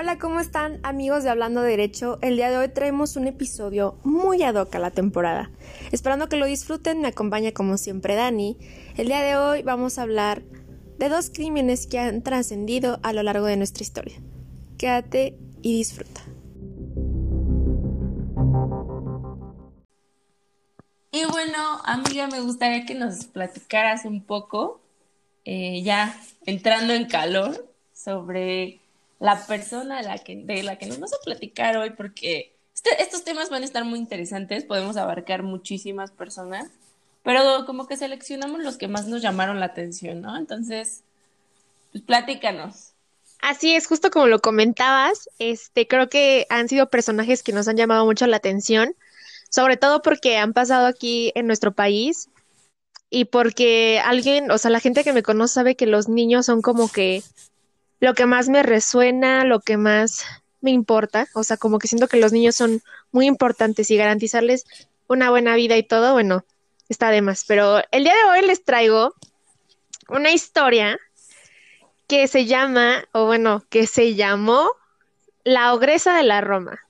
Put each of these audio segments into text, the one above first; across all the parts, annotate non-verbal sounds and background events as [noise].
Hola, ¿cómo están amigos de Hablando Derecho? El día de hoy traemos un episodio muy ad hoc a la temporada. Esperando que lo disfruten, me acompaña como siempre Dani. El día de hoy vamos a hablar de dos crímenes que han trascendido a lo largo de nuestra historia. Quédate y disfruta. Y bueno, amiga, me gustaría que nos platicaras un poco, eh, ya entrando en calor, sobre la persona de la que, nos vas a platicar hoy, porque este, estos temas van a estar muy interesantes, podemos abarcar muchísimas personas, pero como que seleccionamos los que más nos llamaron la atención, ¿no? Entonces, pues platícanos. Así es, justo como lo comentabas, este, creo que han sido personajes que nos han llamado mucho la atención, sobre todo porque han pasado aquí en nuestro país y porque alguien, o sea, la gente que me conoce sabe que los niños son como que lo que más me resuena, lo que más me importa, o sea, como que siento que los niños son muy importantes y garantizarles una buena vida y todo, bueno, está de más. Pero el día de hoy les traigo una historia que se llama, o bueno, que se llamó La Ogresa de la Roma.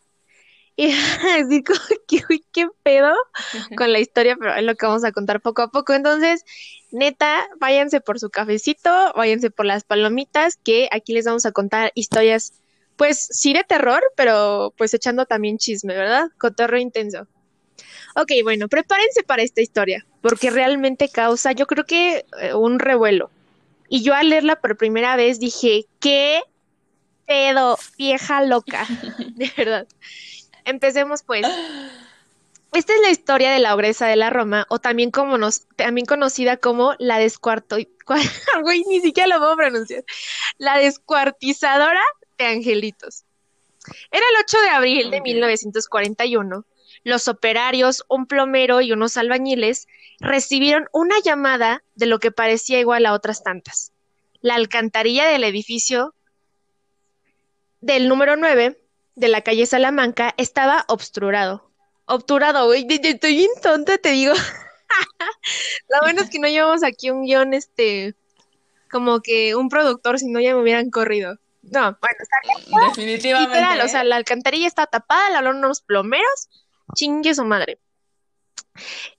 Y [laughs] así como que, uy, qué pedo con la historia, pero es lo que vamos a contar poco a poco. Entonces, neta, váyanse por su cafecito, váyanse por las palomitas, que aquí les vamos a contar historias, pues sí de terror, pero pues echando también chisme, ¿verdad? Cotorro intenso. Ok, bueno, prepárense para esta historia, porque realmente causa, yo creo que eh, un revuelo. Y yo al leerla por primera vez dije, ¿qué pedo, vieja loca? [laughs] [laughs] De verdad. Empecemos pues. [gasps] Esta es la historia de la ogresa de la Roma, o también como nos, también conocida como la descuarto, [laughs] güey, ni siquiera lo puedo pronunciar, la descuartizadora de angelitos. Era el 8 de abril de 1941. Los operarios, un plomero y unos albañiles recibieron una llamada de lo que parecía igual a otras tantas. La alcantarilla del edificio del número 9 de la calle Salamanca estaba obsturado. Obturado, güey. Estoy bien tonta, te digo. [laughs] Lo bueno es que no llevamos aquí un guion, este, como que un productor, si no ya me hubieran corrido. No, bueno, está Definitivamente. Literal, o sea, la alcantarilla está tapada, la hablaron unos plomeros, chingue su madre.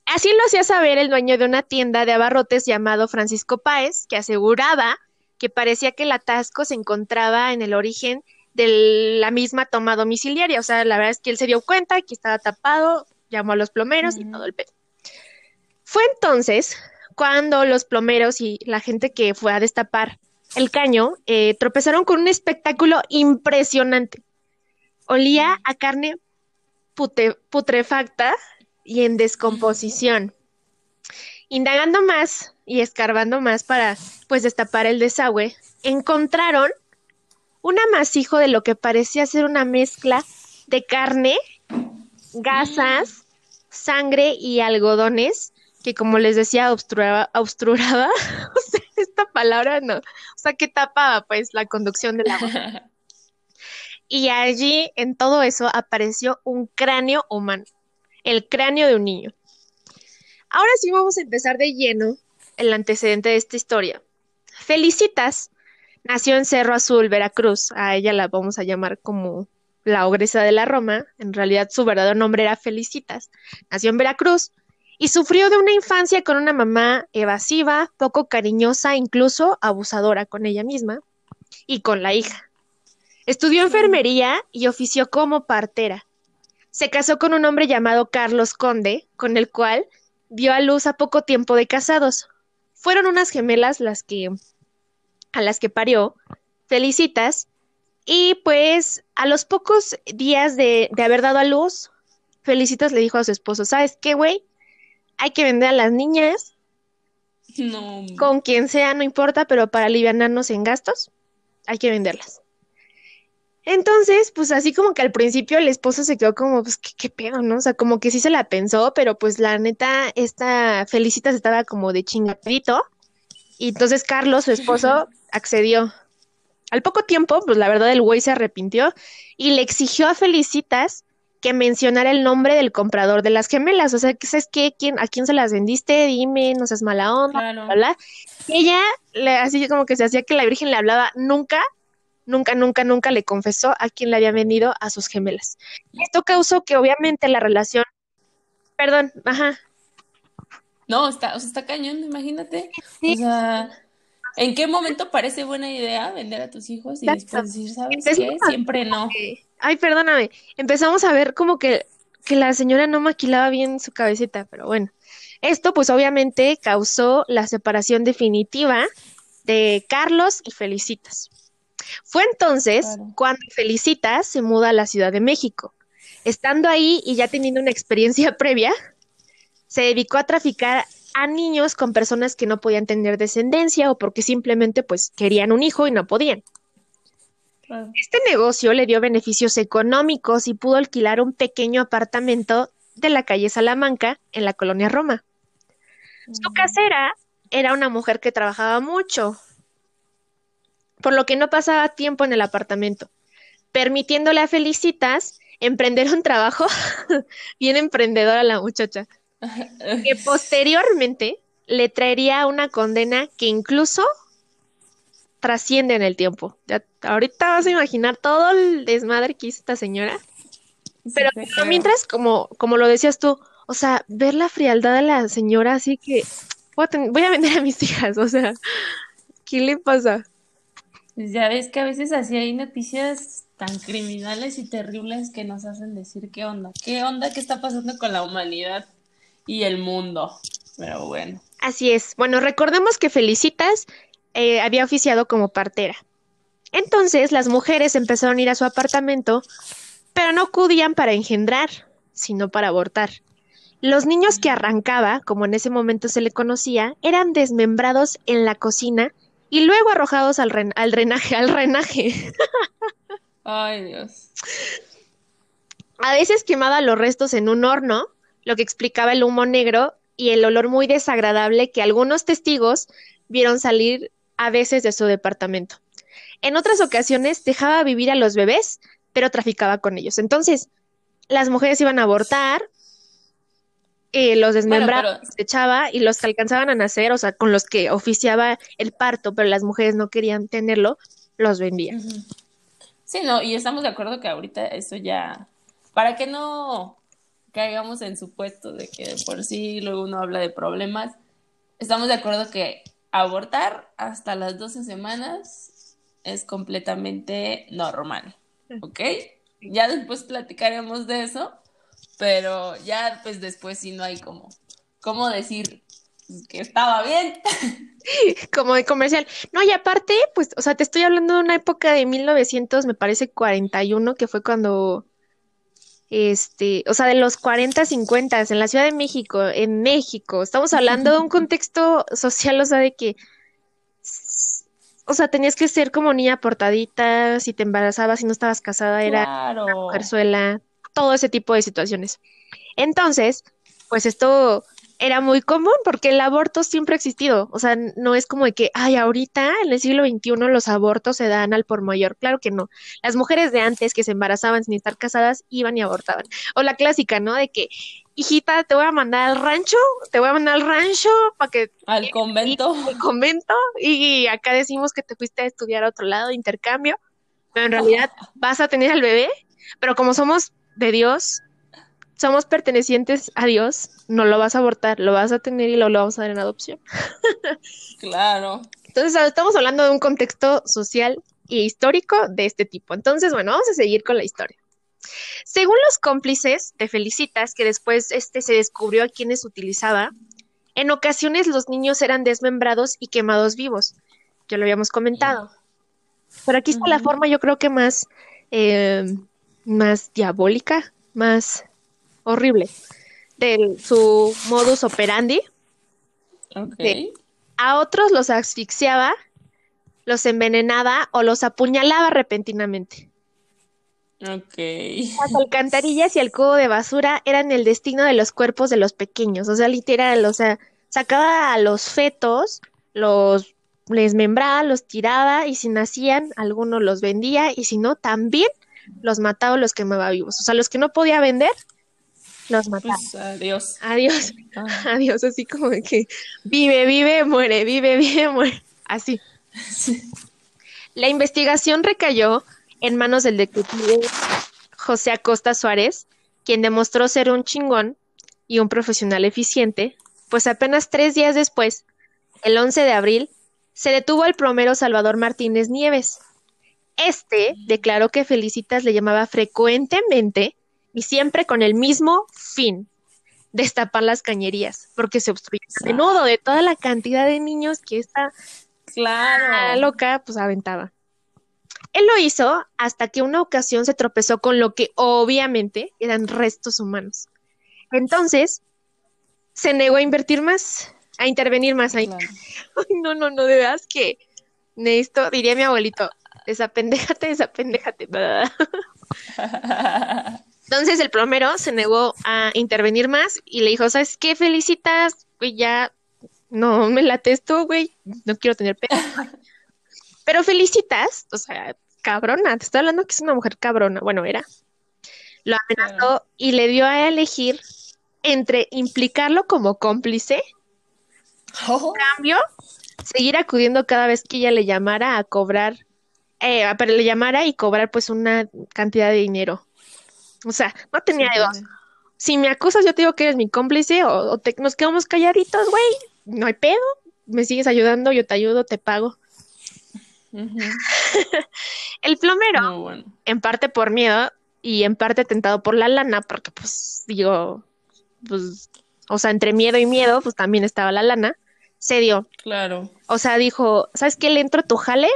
Así lo hacía saber el dueño de una tienda de abarrotes llamado Francisco Páez, que aseguraba que parecía que el atasco se encontraba en el origen de la misma toma domiciliaria. O sea, la verdad es que él se dio cuenta que estaba tapado, llamó a los plomeros y todo el pedo. Fue entonces cuando los plomeros y la gente que fue a destapar el caño eh, tropezaron con un espectáculo impresionante. Olía a carne putrefacta y en descomposición. Indagando más y escarbando más para pues destapar el desagüe, encontraron un amasijo de lo que parecía ser una mezcla de carne, gasas, sangre y algodones, que como les decía, obstruaba, obstruraba, [laughs] esta palabra no, o sea, que tapaba pues la conducción del agua. [laughs] Y allí, en todo eso, apareció un cráneo humano, el cráneo de un niño. Ahora sí vamos a empezar de lleno el antecedente de esta historia. Felicitas Nació en Cerro Azul, Veracruz. A ella la vamos a llamar como la ogresa de la Roma. En realidad su verdadero nombre era Felicitas. Nació en Veracruz y sufrió de una infancia con una mamá evasiva, poco cariñosa, incluso abusadora con ella misma y con la hija. Estudió enfermería y ofició como partera. Se casó con un hombre llamado Carlos Conde, con el cual dio a luz a poco tiempo de casados. Fueron unas gemelas las que a las que parió, felicitas, y pues a los pocos días de, haber dado a luz, Felicitas le dijo a su esposo, ¿sabes qué, güey? Hay que vender a las niñas. No. Con quien sea, no importa, pero para aliviarnos en gastos, hay que venderlas. Entonces, pues así como que al principio el esposo se quedó como, pues, ¿qué, qué pedo, no? O sea, como que sí se la pensó, pero pues la neta, esta Felicitas estaba como de chingadito. Y entonces Carlos, su esposo, accedió. Al poco tiempo, pues la verdad el güey se arrepintió y le exigió a Felicitas que mencionara el nombre del comprador de las gemelas. O sea, ¿sabes qué? ¿Quién, ¿A quién se las vendiste? Dime, no seas mala onda, Y ella, le, así como que se hacía que la Virgen le hablaba, nunca, nunca, nunca, nunca le confesó a quién le había vendido a sus gemelas. Esto causó que obviamente la relación, perdón, ajá. No, está, o sea, está cañón, imagínate. O sea, ¿en qué momento parece buena idea vender a tus hijos y después decir, ¿sabes qué? Siempre no. Ay, perdóname. Empezamos a ver como que, que la señora no maquilaba bien su cabecita, pero bueno. Esto pues obviamente causó la separación definitiva de Carlos y Felicitas. Fue entonces cuando Felicitas se muda a la Ciudad de México. Estando ahí y ya teniendo una experiencia [laughs] previa, se dedicó a traficar a niños con personas que no podían tener descendencia o porque simplemente pues querían un hijo y no podían. Este negocio le dio beneficios económicos y pudo alquilar un pequeño apartamento de la calle Salamanca en la colonia Roma. Su casera era una mujer que trabajaba mucho, por lo que no pasaba tiempo en el apartamento, permitiéndole a Felicitas emprender un trabajo [laughs] bien emprendedor a la muchacha, que posteriormente le traería una condena que incluso trasciende en el tiempo. ahorita vas a imaginar todo el desmadre que hizo esta señora. Pero, mientras, como, como lo decías tú, o sea, ver la frialdad de la señora, así que voy a, vender a mis hijas, o sea, ¿qué le pasa? Pues ya ves que a veces así hay noticias tan criminales y terribles que nos hacen decir qué onda, qué onda, qué está pasando con la humanidad y el mundo. Pero bueno. Así es. Bueno, recordemos que Felicitas eh, había oficiado como partera. Entonces las mujeres empezaron a ir a su apartamento, pero no acudían para engendrar, sino para abortar. Los niños que arrancaba, como en ese momento se le conocía, eran desmembrados en la cocina y luego arrojados al, al drenaje, al renaje. Ay, Dios. A veces quemaba los restos en un horno, lo que explicaba el humo negro y el olor muy desagradable que algunos testigos vieron salir a veces de su departamento. En otras ocasiones dejaba vivir a los bebés, pero traficaba con ellos. Entonces, las mujeres iban a abortar, eh, los desmembraba, se echaba y los que alcanzaban a nacer, o sea, con los que oficiaba el parto, pero las mujeres no querían tenerlo, los vendía. Sí, no, y estamos de acuerdo que ahorita eso ya, para que no caigamos en supuesto de que por sí luego uno habla de problemas, estamos de acuerdo que abortar hasta las 12 semanas es completamente normal, ¿ok? Ya después platicaremos de eso, pero ya pues después sí no hay como, ¿cómo decir que estaba bien? [laughs] como de comercial. No, y aparte, pues, o sea, te estoy hablando de una época de 1900, me parece 41, que fue cuando, este, o sea, de los 40, 50 en la Ciudad de México, en México, estamos hablando de un [laughs] contexto social, o sea, de que, o sea, tenías que ser como niña portadita, si te embarazabas, si no estabas casada, era una mujerzuela, todo ese tipo de situaciones. Entonces, pues esto era muy común porque el aborto siempre ha existido. O sea, no es como de que, ay, ahorita en el siglo XXI los abortos se dan al por mayor. Claro que no. Las mujeres de antes que se embarazaban sin estar casadas iban y abortaban. O la clásica, ¿no? De que, hijita, te voy a mandar al rancho, te voy a mandar al rancho para que... Al convento. [laughs] Al convento. Y acá decimos que te fuiste a estudiar a otro lado, de intercambio. Pero en realidad [laughs] vas a tener al bebé. Pero como somos de Dios, somos pertenecientes a Dios, no lo vas a abortar, lo vas a tener y lo, lo vamos a dar en adopción. claro. Entonces, estamos hablando de un contexto social e histórico de este tipo. Entonces, bueno, vamos a seguir con la historia. Según los cómplices de Felicitas, que después este se descubrió a quienes utilizaba, en ocasiones los niños eran desmembrados y quemados vivos. Ya lo habíamos comentado. Pero aquí está la forma, yo creo que más eh, más diabólica, más horrible de su modus operandi. a otros los asfixiaba, los envenenaba o los apuñalaba repentinamente. Las [laughs] alcantarillas y el cubo de basura eran el destino de los cuerpos de los pequeños, o sea, literal, o sea, sacaba a los fetos, los desmembraba, los tiraba y si nacían, algunos los vendía y si no, también los mataba o los quemaba vivos. O sea, los que no podía vender, los pues, mataba. adiós. Adiós. Ah. [laughs] Adiós, así como de que vive, vive, muere, vive, vive, muere. Así. La investigación recayó en manos del detective José Acosta Suárez, quien demostró ser un chingón y un profesional eficiente, pues apenas tres días después, el 11 de abril, se detuvo al plomero Salvador Martínez Nieves. Este declaró que Felicitas le llamaba frecuentemente y siempre con el mismo fin, destapar las cañerías, porque se obstruía a menudo de toda la cantidad de niños que esta Claro. loca pues aventaba. Él lo hizo hasta que una ocasión se tropezó con lo que obviamente eran restos humanos. Entonces, se negó a invertir más, a intervenir más ahí. Claro. [laughs] No, no, no, de veras que necesito, diría mi abuelito, desapendéjate, desapendéjate. [laughs] [laughs] Entonces el plomero se negó a intervenir más y le dijo, ¿sabes qué? Felicitas, güey, ya no me late esto, güey, no quiero tener pena. [laughs] Pero Felicitas, o sea, cabrona, te estoy hablando que es una mujer cabrona, bueno, era. Lo amenazó y le dio a elegir entre implicarlo como cómplice, Oh, cambio, seguir acudiendo cada vez que ella le llamara a cobrar, eh, pero le llamara y cobrar pues una cantidad de dinero. O sea, no tenía dos. súper Si me acusas, yo te digo que eres mi cómplice o, o te- nos quedamos calladitos, güey. No hay pedo. Me sigues ayudando, yo te ayudo, te pago. [laughs] El plomero, No, bueno. en parte por miedo y en parte tentado por la lana, porque pues digo, pues, o sea, entre miedo y miedo, pues también estaba la lana, se dio. Claro. O sea, dijo, ¿sabes qué? Le entro a tu jale,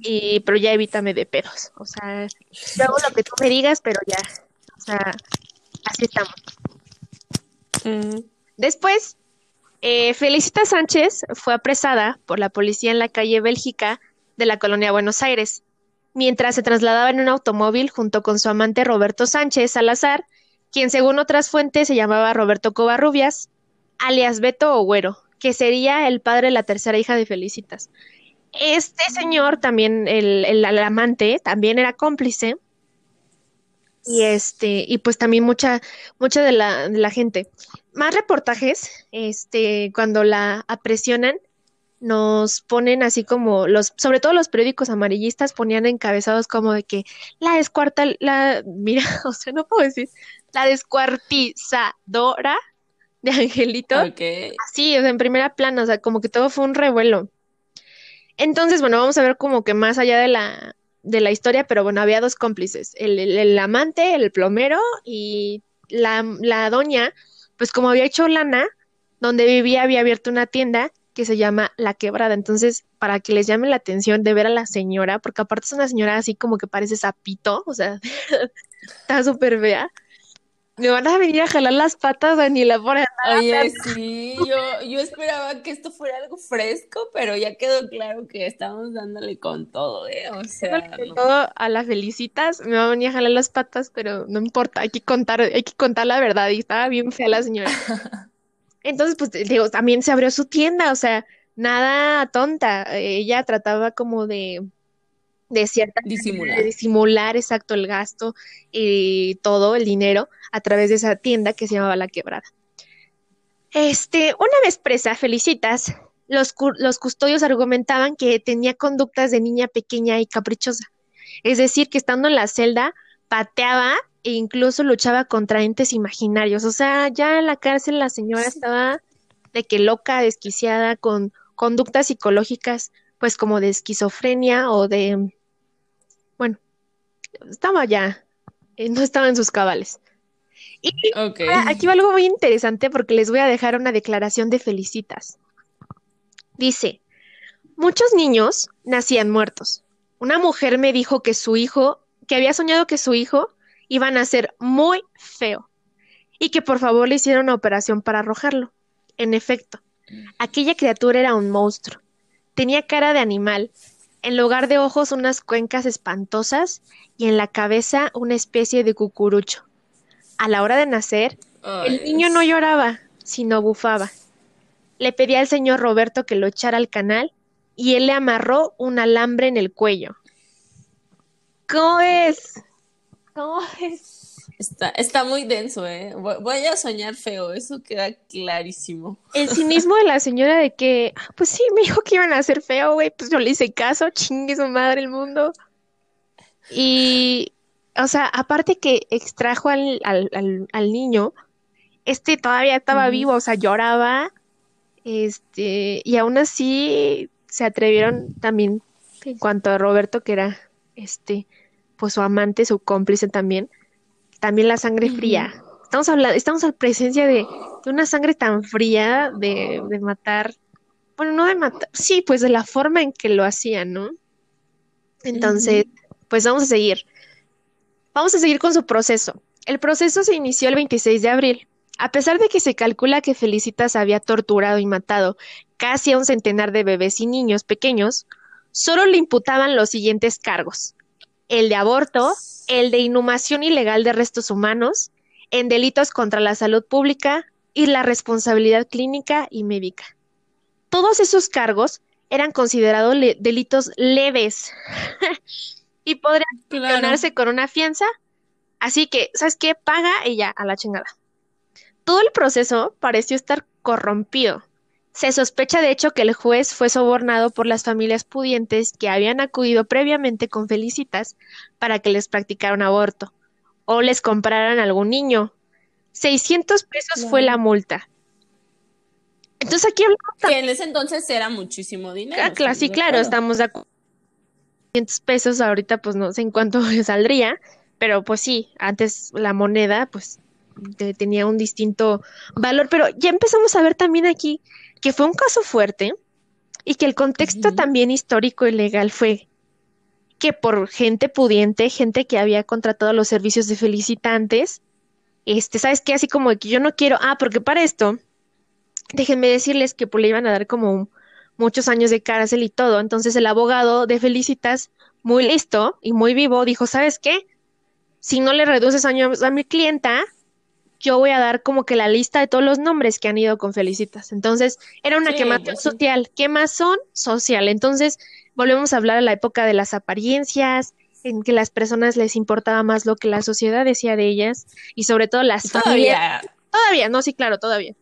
y, pero ya evítame de pedos. O sea, yo hago lo que tú me digas, pero ya. Sea, así estamos. Mm. Después, eh, Felicita Sánchez fue apresada por la policía en la calle Bélgica de la colonia Buenos Aires, mientras se trasladaba en un automóvil junto con su amante Roberto Sánchez Salazar, quien según otras fuentes se llamaba Roberto Covarrubias, alias Beto o Güero, que sería el padre de la tercera hija de Felicitas. Este señor, también el, el- el amante, también era cómplice. Y este, y pues también mucha, mucha de la, de la gente. Más reportajes, este, cuando la apresionan, nos ponen así como los, sobre todo los periódicos amarillistas ponían encabezados como de que la descuarta, la, mira, [laughs] o sea, no puedo decir, la descuartizadora de Angelito. Ok. Así, o sea, en primera plana, o sea, como que todo fue un revuelo. Entonces, bueno, vamos a ver como que más allá de la, de la historia, pero bueno, había dos cómplices, el, el- el amante, el plomero y la, la doña, pues como había hecho lana, donde vivía había abierto una tienda que se llama La Quebrada. Entonces, para que les llame la atención de ver a la señora, porque aparte es una señora así como que parece sapito, o sea, [laughs] está súper fea. Me van a venir a jalar las patas, Daniela, por Oye, sí, yo, yo esperaba que esto fuera algo fresco, pero ya quedó claro que estamos dándole con todo, ¿eh? O sea, no. todo a las felicitas, me va a venir a jalar las patas, pero no importa, hay que contar, hay que contar la verdad, y estaba bien fea la señora. [laughs] Entonces, pues digo, también se abrió su tienda, o sea, nada tonta. Ella trataba como de, de cierta Disimular. de disimular exacto el gasto y todo el dinero a través de esa tienda que se llamaba La Quebrada. Este, una vez presa, Felicitas, los, los custodios argumentaban que tenía conductas de niña pequeña y caprichosa. Es decir, que estando en la celda pateaba e incluso luchaba contra entes imaginarios. O sea, ya en la cárcel la señora estaba de que loca, desquiciada, con conductas psicológicas, pues como de esquizofrenia o de, estaba ya, eh, no estaba en sus cabales. Y ahora, aquí va algo muy interesante porque les voy a dejar una declaración de Felicitas. Dice, muchos niños nacían muertos. Una mujer me dijo que su hijo, que había soñado que su hijo iba a nacer muy feo y que por favor le hiciera una operación para arrojarlo. En efecto, aquella criatura era un monstruo. Tenía cara de animal, en lugar de ojos unas cuencas espantosas y en la cabeza una especie de cucurucho. A la hora de nacer, el niño no lloraba, sino bufaba. Le pedí al señor Roberto que lo echara al canal y él le amarró un alambre en el cuello. ¿Cómo es? ¿Cómo es? Está, está muy denso, ¿eh? Voy a soñar feo, eso queda clarísimo. El cinismo de la señora de que, ah, pues sí, me dijo que iban a hacer feo, güey, pues yo le hice caso, chingue su madre el mundo. Y, o sea, aparte que extrajo al, al, niño, este todavía estaba vivo, o sea, lloraba, este, y aún así se atrevieron también, en cuanto a Roberto, que era, este, pues su amante, su cómplice también, también la sangre fría. Estamos hablando, estamos en presencia de, una sangre tan fría de, de, matar, bueno, no de matar, sí, pues de la forma en que lo hacían, ¿no? Entonces, pues vamos a seguir. Vamos a seguir con su proceso. El proceso se inició el 26 de abril. A pesar de que se calcula que Felicitas había torturado y matado casi a un centenar de bebés y niños pequeños, solo le imputaban los siguientes cargos el de aborto, el de inhumación ilegal de restos humanos, en delitos contra la salud pública y la responsabilidad clínica y médica. Todos esos cargos eran considerados delitos leves [laughs] y podrían sancionarse con una fianza. Así que, ¿sabes qué? Paga ella a la chingada. Todo el proceso pareció estar corrompido. Se sospecha de hecho que el juez fue sobornado por las familias pudientes que habían acudido previamente con felicitas para que les practicaran aborto o les compraran algún niño. 600 pesos fue la multa. Entonces aquí Que en ese entonces era muchísimo dinero. Ah, claro, sí, claro, estamos de acuerdo. 600 pesos ahorita pues no sé en cuánto [laughs] saldría, pero pues sí, antes la moneda pues tenía un distinto valor, pero ya empezamos a ver también aquí que fue un caso fuerte y que el contexto también histórico y legal fue que por gente pudiente, gente que había contratado los servicios de felicitantes, este, ¿sabes qué? Así como que yo no quiero, ah, porque para esto, déjenme decirles que pues, le iban a dar como muchos años de cárcel y todo, entonces el abogado de Felicitas, muy listo y muy vivo, dijo, ¿sabes qué? Si no le reduces años a mi clienta, yo voy a dar como que la lista de todos los nombres que han ido con Felicitas. Entonces, era una quemazón social. Quemazón social. Entonces, volvemos a hablar a la época de las apariencias, en que las personas les importaba más lo que la sociedad decía de ellas y sobre todo las familias. Todavía, no, sí, claro, todavía.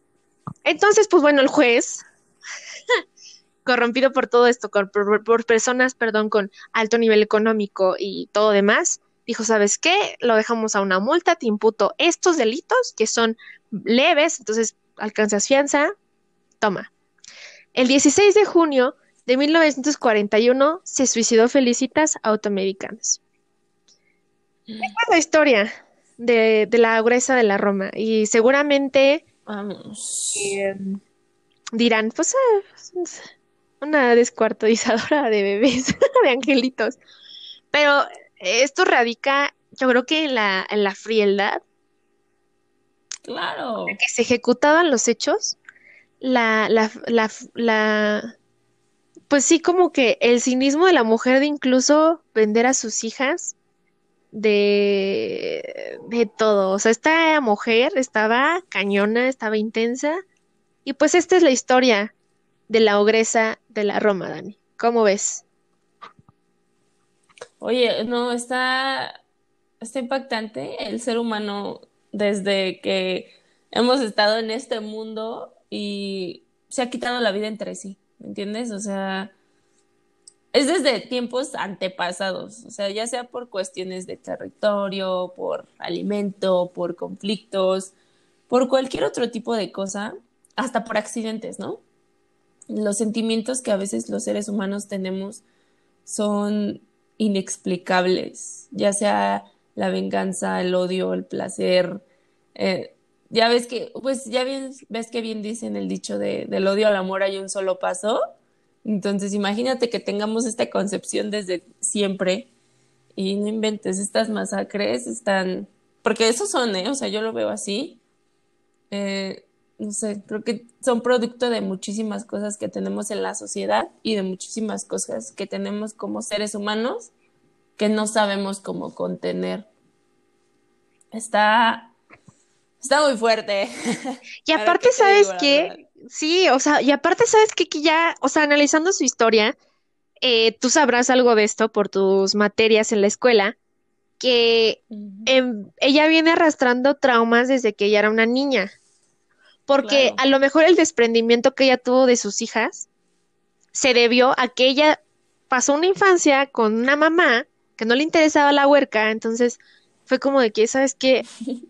Entonces, pues bueno, el juez, [laughs] corrompido por todo esto, por personas, perdón, con alto nivel económico y todo demás, dijo, ¿sabes qué? Lo dejamos a una multa, te imputo estos delitos que son leves, entonces alcanzas fianza, toma. El 16 de junio de 1941 se suicidó Felicitas Automedicanas. Esta es la historia de, la gruesa de la Roma y seguramente em, dirán, pues ah, una descuartizadora de bebés, [laughs] de angelitos. Pero esto radica, yo creo que en la, en la frialdad. Claro. que se ejecutaban los hechos, la, la, la, la, pues sí, como que el cinismo de la mujer de incluso vender a sus hijas de, de todo. O sea, esta mujer estaba cañona, estaba intensa. Y pues esta es la historia de la ogresa de la Roma, Dani. ¿Cómo ves? Oye, no, está, está impactante el ser humano desde que hemos estado en este mundo y se ha quitado la vida entre sí, ¿me entiendes? O sea, es desde tiempos antepasados, o sea, ya sea por cuestiones de territorio, por alimento, por conflictos, por cualquier otro tipo de cosa, hasta por accidentes, ¿no? Los sentimientos que a veces los seres humanos tenemos son inexplicables, ya sea la venganza, el odio, el placer. Eh, ya ves que, pues ya bien, ves que bien dicen el dicho de, del odio al amor hay un solo paso. Entonces imagínate que tengamos esta concepción desde siempre y no inventes estas masacres, están, porque esos son, ¿eh? O sea, yo lo veo así. Eh, no sé, creo que son producto de muchísimas cosas que tenemos en la sociedad y de muchísimas cosas que tenemos como seres humanos que no sabemos cómo contener. Está, está muy fuerte. Y [laughs] aparte, ¿sabes qué? Sí, o sea, y aparte, ¿sabes qué? Que ya, o sea, analizando su historia, eh, tú sabrás algo de esto por tus materias en la escuela, que em, ella viene arrastrando traumas desde que ella era una niña, porque a lo mejor el desprendimiento que ella tuvo de sus hijas se debió a que ella pasó una infancia con una mamá que no le interesaba la huerca, entonces fue como de que, ¿sabes qué? [laughs]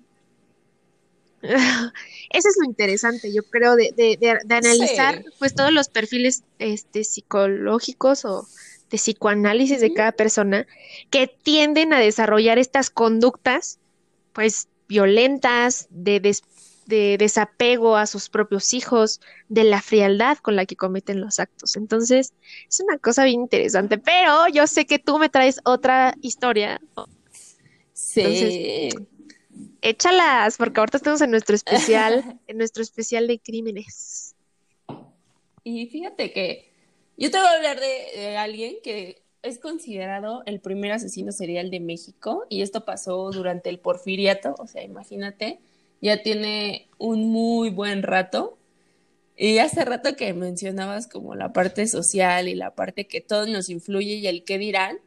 Eso es lo interesante, yo creo, de, de, de, analizar pues todos los perfiles este, psicológicos o de psicoanálisis de cada persona que tienden a desarrollar estas conductas pues violentas, de, de desapego a sus propios hijos, de la frialdad con la que cometen los actos. Entonces, es una cosa bien interesante, pero yo sé que tú me traes otra historia. Sí. échalas, porque ahorita estamos en nuestro especial, [laughs] en nuestro especial de crímenes. Y fíjate que yo te voy a hablar de alguien que es considerado el primer asesino serial de México y esto pasó durante el porfiriato, o sea, imagínate, ya tiene un muy buen rato. Y hace rato que mencionabas como la parte social y la parte que todo nos influye y el qué dirán,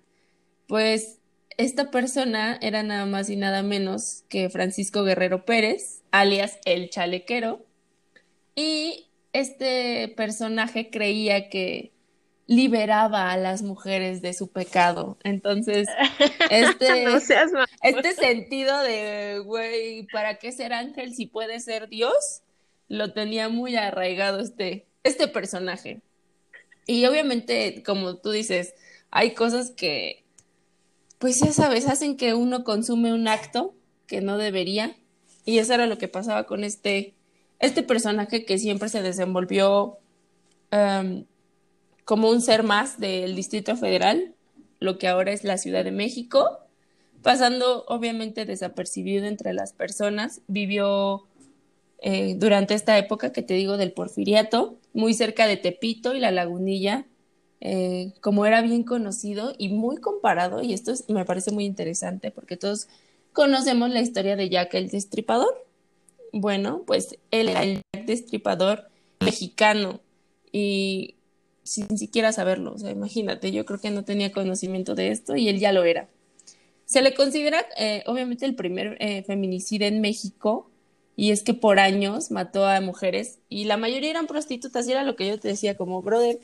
pues esta persona era nada más y nada menos que Francisco Guerrero Pérez, alias El Chalequero, y este personaje creía que liberaba a las mujeres de su pecado. Entonces, [laughs] este, este sentido de, güey, ¿para qué ser ángel si puede ser Dios? Lo tenía muy arraigado este, este personaje. Y obviamente, como tú dices, hay cosas que, pues ya sabes, hacen que uno consume un acto que no debería. Y eso era lo que pasaba con este, este personaje que siempre se desenvolvió um, como un ser más del Distrito Federal, lo que ahora es la Ciudad de México, pasando obviamente desapercibido entre las personas. Vivió eh, durante esta época que te digo del porfiriato, muy cerca de Tepito y la lagunilla, eh, como era bien conocido y muy comparado, y esto me parece muy interesante porque todos conocemos la historia de Jack el Destripador. Bueno, pues él era el Jack Destripador mexicano y sin siquiera saberlo. O sea, imagínate, yo creo que no tenía conocimiento de esto y él ya lo era. Se le considera, eh, obviamente, el primer eh, feminicida en México y es que por años mató a mujeres y la mayoría eran prostitutas y era lo que yo te decía como, brother,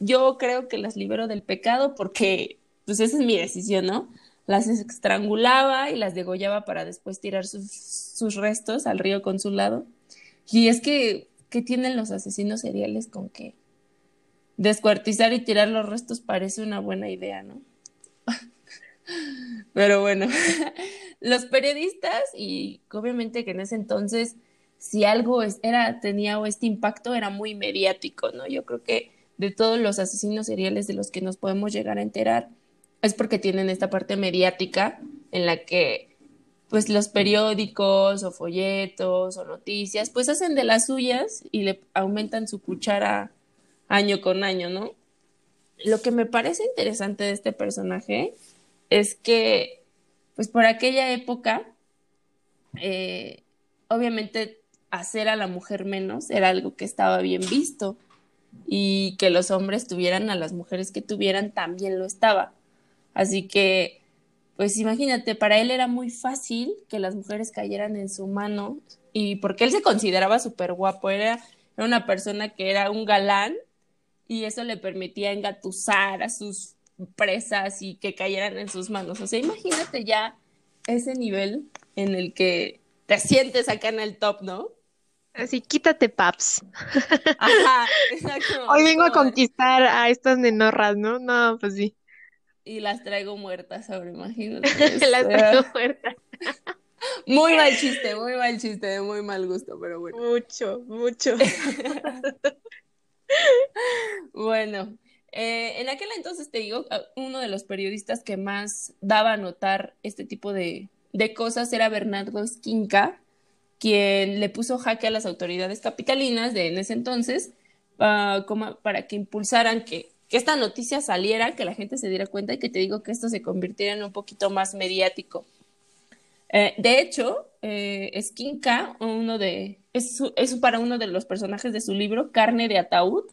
yo creo que las libero del pecado porque, pues esa es mi decisión, ¿no? Las estrangulaba y las degollaba para después tirar sus, restos al río con su lado. Y es que, ¿qué tienen los asesinos seriales con que descuartizar y tirar los restos parece una buena idea, ¿no? [laughs] Pero bueno, [laughs] los periodistas y obviamente que en ese entonces si algo era tenía este impacto era muy mediático, ¿no? Yo creo que de todos los asesinos seriales de los que nos podemos llegar a enterar es porque tienen esta parte mediática en la que pues los periódicos o folletos o noticias pues hacen de las suyas y le aumentan su cuchara año con año, ¿no? Lo que me parece interesante de este personaje es que, pues por aquella época, eh, obviamente hacer a la mujer menos era algo que estaba bien visto y que los hombres tuvieran a las mujeres que tuvieran también lo estaba. Así que, pues imagínate, para él era muy fácil que las mujeres cayeran en su mano y porque él se consideraba súper guapo, era, era una persona que era un galán y eso le permitía engatusar a sus presas y que cayeran en sus manos. O sea, imagínate ya ese nivel en el que te sientes acá en el top, ¿no? Así, quítate, paps. Ajá, [laughs] exacto. Hoy vengo a conquistar a estas nenorras, ¿no? No, pues sí. Y las traigo muertas ahora, imagínate. [laughs] las traigo muertas. [laughs] muy mal chiste, muy mal chiste, de muy mal gusto, pero bueno. Mucho, mucho. [laughs] bueno, eh, en aquel entonces te digo, uno de los periodistas que más daba a notar este tipo de, cosas era Bernardo Esquinca, quien le puso jaque a las autoridades capitalinas de en ese entonces ah, para que impulsaran que, esta noticia saliera, que la gente se diera cuenta y que te digo que esto se convirtiera en un poquito más mediático. Eh, de hecho, eh, Esquinca, uno de, es, para uno de los personajes de su libro, Carne de Ataúd,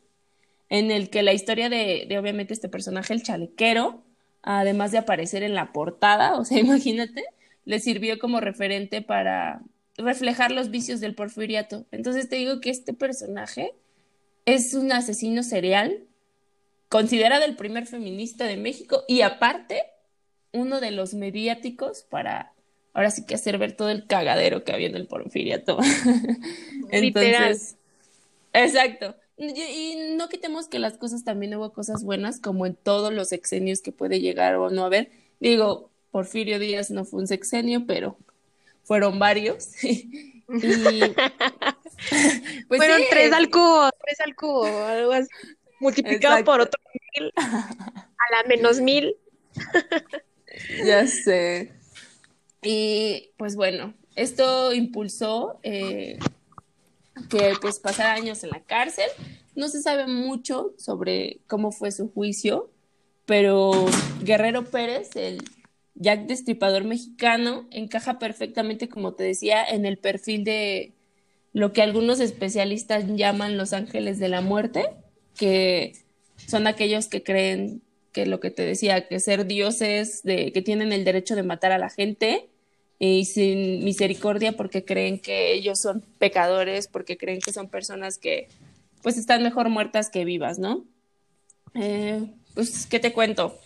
en el que la historia de, obviamente este personaje, el chalequero, además de aparecer en la portada, [laughs] o sea, imagínate, le sirvió como referente para reflejar los vicios del porfiriato. Entonces te digo que este personaje es un asesino serial, considerado el primer feminista de México y aparte uno de los mediáticos para ahora sí que hacer ver todo el cagadero que había en el porfiriato. [laughs] Entonces, exacto. Y, no quitemos que las cosas también hubo cosas buenas, como en todos los sexenios que puede llegar o no haber. Digo, Porfirio Díaz no fue un sexenio, pero fueron varios. [laughs] [laughs] pues fueron tres al cubo, tres al cubo, algo así, multiplicado por otro mil, a la menos mil. ya sé. Y pues bueno, esto impulsó eh, que pues pasara años en la cárcel. No se sabe mucho sobre cómo fue su juicio, pero Guerrero Pérez, el Jack Destripador mexicano, encaja perfectamente, como te decía, en el perfil de lo que algunos especialistas llaman los ángeles de la muerte, que son aquellos que creen que lo que te decía, que ser dioses, de, que tienen el derecho de matar a la gente y sin misericordia porque creen que ellos son pecadores, porque creen que son personas que pues están mejor muertas que vivas, ¿no? Eh, pues, ¿qué te cuento?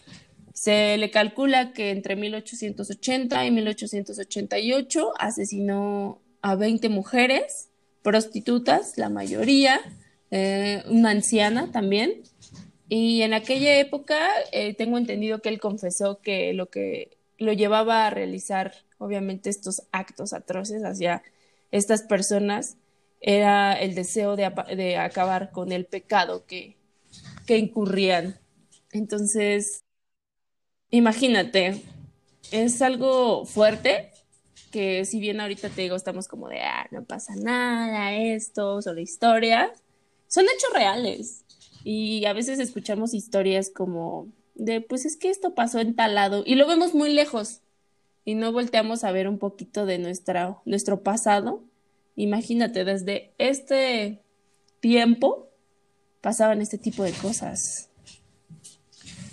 Se le calcula que entre 1880 y 1888 asesinó a 20 mujeres, prostitutas, la mayoría, eh, una anciana también. Y en aquella época eh, tengo entendido que él confesó que lo que lo llevaba a realizar obviamente estos actos atroces hacia estas personas era el deseo de, acabar con el pecado que, que incurrían. Entonces, imagínate, es algo fuerte que si bien ahorita te digo, estamos como de, ah, no pasa nada, esto, solo historias, son hechos reales. Y a veces escuchamos historias como de, pues es que esto pasó en tal lado y lo vemos muy lejos y no volteamos a ver un poquito de nuestra, nuestro pasado, imagínate, desde este tiempo pasaban este tipo de cosas.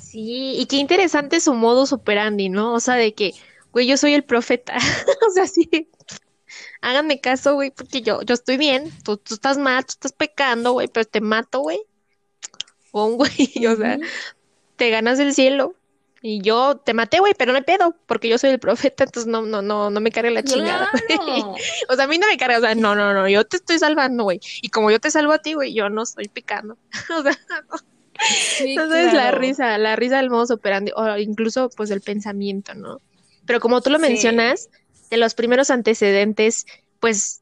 Sí, y qué interesante su modo operandi, ¿no? O sea, de que, güey, yo soy el profeta. [laughs] o sea, sí. Háganme caso, güey, porque yo, yo estoy bien. Tú, tú estás mal, tú estás pecando, güey, pero te mato, güey. O un [laughs] güey, o sea, te ganas el cielo. Y yo te maté, güey, pero no hay pedo, porque yo soy el profeta, entonces no, no, no, no me cargue la chingada, [laughs] O sea, a mí no me carga, o sea, no, no, no, yo te estoy salvando, güey. Y como yo te salvo a ti, güey, yo no estoy picando. [laughs] o sea, entonces la risa, la risa del modo operandi, o incluso pues el pensamiento, ¿no? Pero como tú lo mencionas, de los primeros antecedentes, pues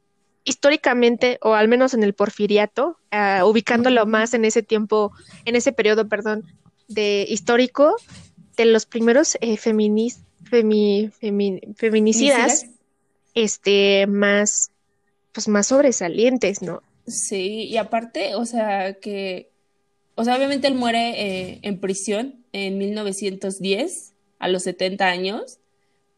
históricamente, o al menos en el porfiriato, uh, ubicándolo más en ese tiempo, en ese periodo, perdón, de histórico, de los primeros eh, feminicidas este, más, pues más sobresalientes, ¿no? Sí, y aparte, o sea, que, o sea, obviamente él muere eh, en prisión en 1910, a los 70 años,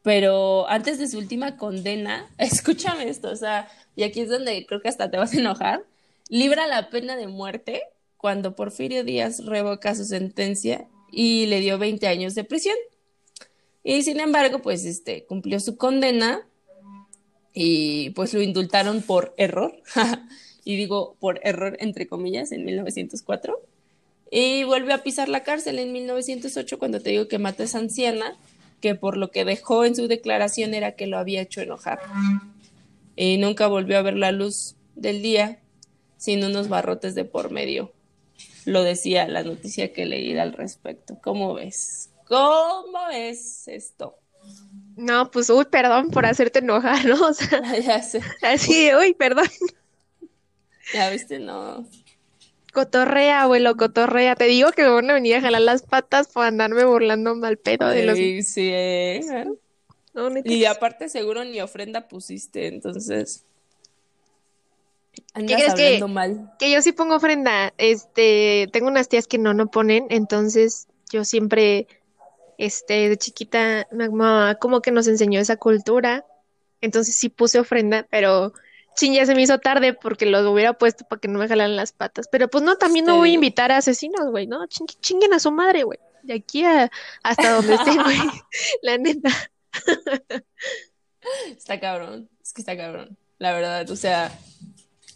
pero antes de su última condena, [laughs] escúchame esto, o sea, y aquí es donde creo que hasta te vas a enojar, libra la pena de muerte cuando Porfirio Díaz revoca su sentencia y le dio 20 años de prisión. Y sin embargo, pues este cumplió su condena y pues lo indultaron por error. [laughs] y digo por error entre comillas en 1904. Y vuelve a pisar la cárcel en 1908 cuando te digo que mata a esa anciana, que por lo que dejó en su declaración era que lo había hecho enojar. Y nunca volvió a ver la luz del día sin unos barrotes de por medio lo decía la noticia que leí al respecto. ¿Cómo ves? ¿Cómo ves esto? No, pues, uy, perdón por hacerte enojar, ¿no? [laughs] O sea, [laughs] ya sé. Así, uy, perdón. Ya viste, no. Cotorrea, abuelo, cotorrea. Te digo que me van a venir a jalar las patas por andarme burlando mal pedo de los. Sí, sí, ¿eh? Y aparte, seguro ni ofrenda pusiste, entonces. ¿Qué crees que, mal. que yo sí pongo ofrenda? Este, tengo unas tías que no, no ponen, entonces yo siempre, este, de chiquita, mi mamá como que nos enseñó esa cultura, entonces sí puse ofrenda, pero ching, ya se me hizo tarde porque los hubiera puesto para que no me jalaran las patas. Pero pues no, también no voy a invitar a asesinos, güey, ¿no? chinguen a su madre, güey. de aquí a, hasta donde esté, [laughs] güey, la neta. [laughs] Está cabrón, es que está cabrón, la verdad, o sea,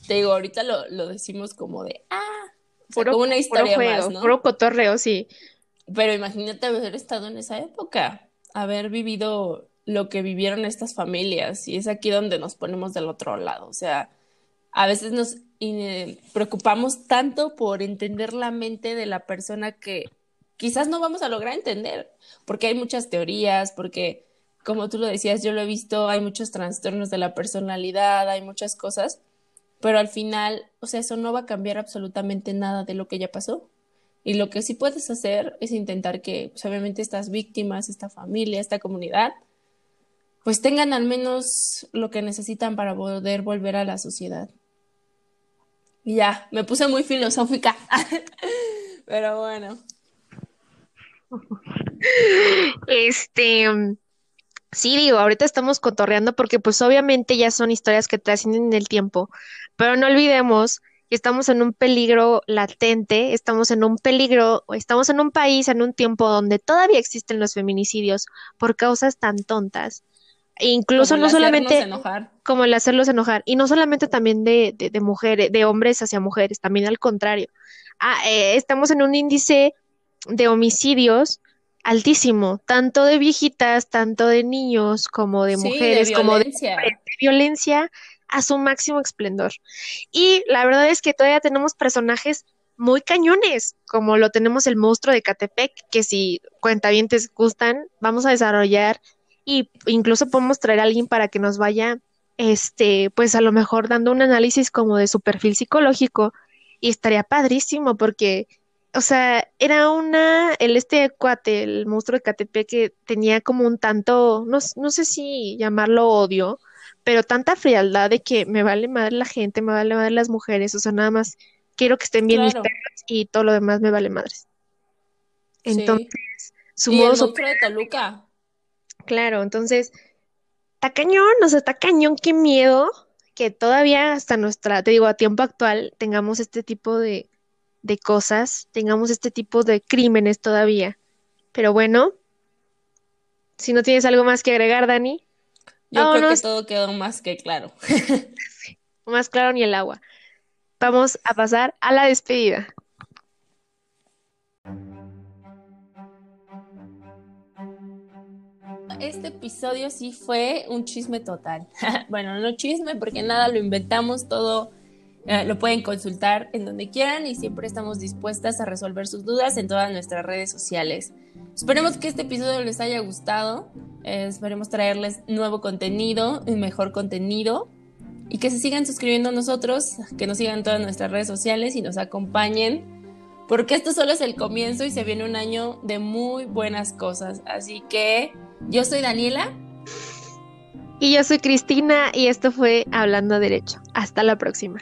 te digo, ahorita lo, lo decimos como de, ah, como una historia más, ¿no? Puro cotorreo, sí. Pero imagínate haber estado en esa época, haber vivido lo que vivieron estas familias, y es aquí donde nos ponemos del otro lado, o sea, a veces nos preocupamos tanto por entender la mente de la persona que quizás no vamos a lograr entender, porque hay muchas teorías, porque como tú lo decías, yo lo he visto, hay muchos trastornos de la personalidad, hay muchas cosas, pero al final, o sea, eso no va a cambiar absolutamente nada de lo que ya pasó. Y lo que sí puedes hacer es intentar que, pues, obviamente, estas víctimas, esta familia, esta comunidad, pues tengan al menos lo que necesitan para poder volver a la sociedad. Y ya, me puse muy filosófica. [laughs] Pero bueno. Este, sí, digo, ahorita estamos cotorreando porque pues obviamente ya son historias que trascienden en el tiempo, pero no olvidemos que estamos en un peligro latente, estamos en un peligro, estamos en un país, en un tiempo donde todavía existen los feminicidios por causas tan tontas. E incluso no solamente como el hacerlos enojar, y no solamente también de, de, mujeres, de hombres hacia mujeres, también al contrario. Ah, eh, estamos en un índice de homicidios altísimo, tanto de viejitas, tanto de niños, como de mujeres, como de, de violencia a su máximo esplendor. Y la verdad es que todavía tenemos personajes muy cañones, como lo tenemos el monstruo de Catepec, que si cuentavientes gustan, vamos a desarrollar y incluso podemos traer a alguien para que nos vaya, este, pues a lo mejor dando un análisis como de su perfil psicológico y estaría padrísimo porque, o sea, era una, el este cuate, el monstruo de KTP que tenía como un tanto, no, no sé si llamarlo odio, pero tanta frialdad de que me vale madre la gente, me vale madre las mujeres, o sea, nada más quiero que estén bien mis perros y todo lo demás me vale madres. Entonces, su modo de Toluca. Claro, entonces, está cañón, o sea, está cañón, qué miedo que todavía hasta nuestra, te digo, a tiempo actual tengamos este tipo de, de cosas, tengamos este tipo de crímenes todavía. Pero bueno, si no tienes algo más que agregar, Dani. Yo creo que todo quedó más que claro. [laughs] más claro ni el agua. Vamos a pasar a la despedida. este episodio sí fue un chisme total. [laughs] bueno, no chisme porque nada lo inventamos, todo eh, lo pueden consultar en donde quieran y siempre estamos dispuestas a resolver sus dudas en todas nuestras redes sociales. Esperemos que este episodio les haya gustado, eh, esperemos traerles nuevo contenido y mejor contenido y que se sigan suscribiendo a nosotros, que nos sigan en todas nuestras redes sociales y nos acompañen porque esto solo es el comienzo y se viene un año de muy buenas cosas. Así que yo soy Daniela. Y yo soy Cristina y esto fue Hablando Derecho. Hasta la próxima.